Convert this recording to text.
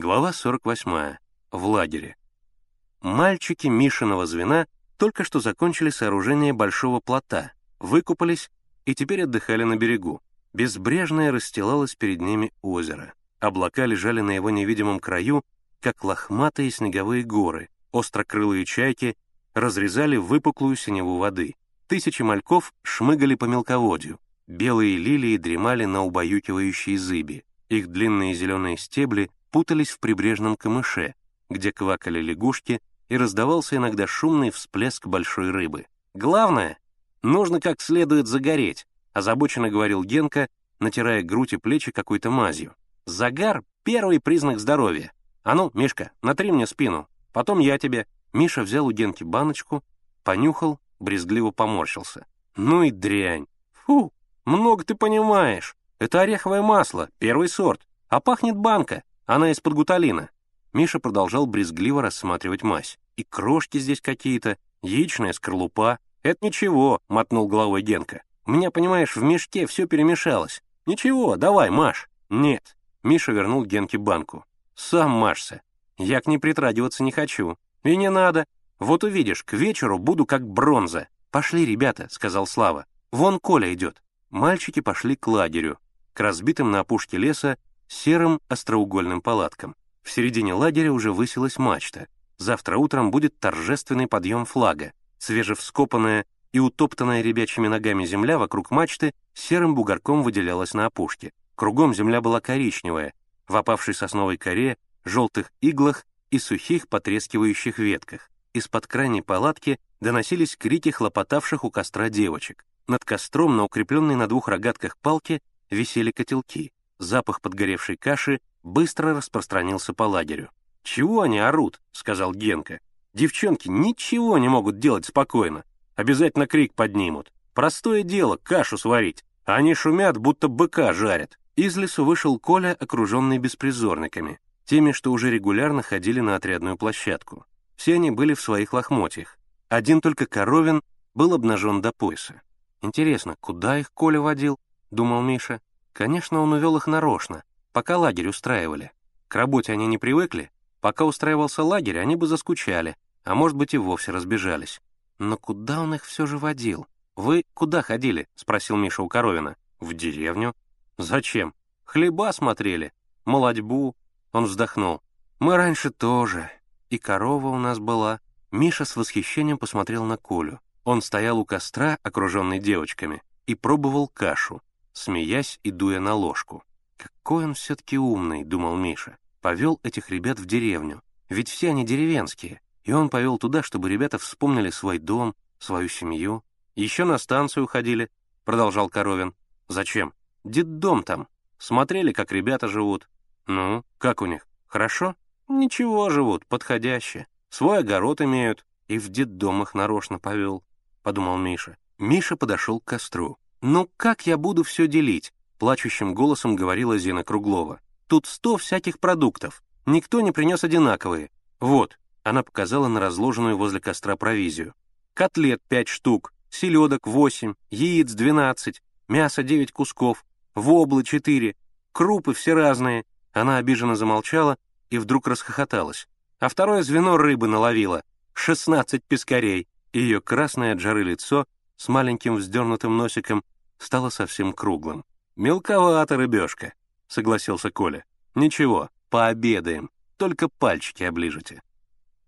Глава 48. В лагере. Мальчики Мишиного звена только что закончили сооружение большого плота, выкупались и теперь отдыхали на берегу. Безбрежное расстилалось перед ними озеро. Облака лежали на его невидимом краю, как лохматые снеговые горы, острокрылые чайки разрезали выпуклую синеву воды. Тысячи мальков шмыгали по мелководью, белые лилии дремали на убаюкивающей зыби, их длинные зеленые стебли путались в прибрежном камыше, где квакали лягушки и раздавался иногда шумный всплеск большой рыбы. «Главное, нужно как следует загореть», озабоченно говорил Генка, натирая грудь и плечи какой-то мазью. «Загар — первый признак здоровья. А ну, Мишка, натри мне спину, потом я тебе». Миша взял у Генки баночку, понюхал, брезгливо поморщился. «Ну и дрянь! Фу, много ты понимаешь. Это ореховое масло, первый сорт, а пахнет банка. Она из-под гуталина. Миша продолжал брезгливо рассматривать мазь. И крошки здесь какие-то, яичная скорлупа. Это ничего, мотнул головой Генка. У меня, понимаешь, в мешке все перемешалось. Ничего, давай, маш. Нет. Миша вернул Генке банку. Сам машься. Я к ней притрагиваться не хочу. И не надо. Вот увидишь, к вечеру буду как бронза. Пошли, ребята, сказал Слава. Вон Коля идет. Мальчики пошли к лагерю, к разбитым на опушке леса серым остроугольным палаткам. В середине лагеря уже высилась мачта. Завтра утром будет торжественный подъем флага. Свежевскопанная и утоптанная ребячьими ногами земля вокруг мачты серым бугорком выделялась на опушке. Кругом земля была коричневая, в опавшей сосновой коре, желтых иглах и сухих потрескивающих ветках. Из-под крайней палатки доносились крики хлопотавших у костра девочек. Над костром на укрепленной на двух рогатках палке висели котелки. Запах подгоревшей каши быстро распространился по лагерю. «Чего они орут?» — сказал Генка. «Девчонки ничего не могут делать спокойно. Обязательно крик поднимут. Простое дело — кашу сварить. А они шумят, будто быка жарят». Из лесу вышел Коля, окруженный беспризорниками, теми, что уже регулярно ходили на отрядную площадку. Все они были в своих лохмотьях. Один только Коровин был обнажен до пояса. «Интересно, куда их Коля водил?» — думал Миша. Конечно, он увел их нарочно, пока лагерь устраивали. К работе они не привыкли, пока устраивался лагерь, они бы заскучали, а может быть и вовсе разбежались. Но куда он их все же водил? «Вы куда ходили?» — спросил Миша у Коровина. «В деревню». «Зачем?» «Хлеба смотрели. Молодьбу». Он вздохнул. «Мы раньше тоже. И корова у нас была». Миша с восхищением посмотрел на Колю. Он стоял у костра, окруженный девочками, и пробовал кашу смеясь и дуя на ложку. «Какой он все-таки умный», — думал Миша. Повел этих ребят в деревню, ведь все они деревенские, и он повел туда, чтобы ребята вспомнили свой дом, свою семью. «Еще на станцию ходили», — продолжал Коровин. «Зачем? Дом там. Смотрели, как ребята живут. Ну, как у них? Хорошо? Ничего живут, подходяще. Свой огород имеют. И в детдом их нарочно повел», — подумал Миша. Миша подошел к костру. «Ну как я буду все делить?» — плачущим голосом говорила Зина Круглова. «Тут сто всяких продуктов. Никто не принес одинаковые. Вот», — она показала на разложенную возле костра провизию. «Котлет пять штук, селедок восемь, яиц двенадцать, мясо девять кусков, воблы четыре, крупы все разные». Она обиженно замолчала и вдруг расхохоталась. А второе звено рыбы наловила. Шестнадцать пескарей. Ее красное от жары лицо с маленьким вздернутым носиком стало совсем круглым. «Мелковато, рыбешка», — согласился Коля. «Ничего, пообедаем, только пальчики оближете».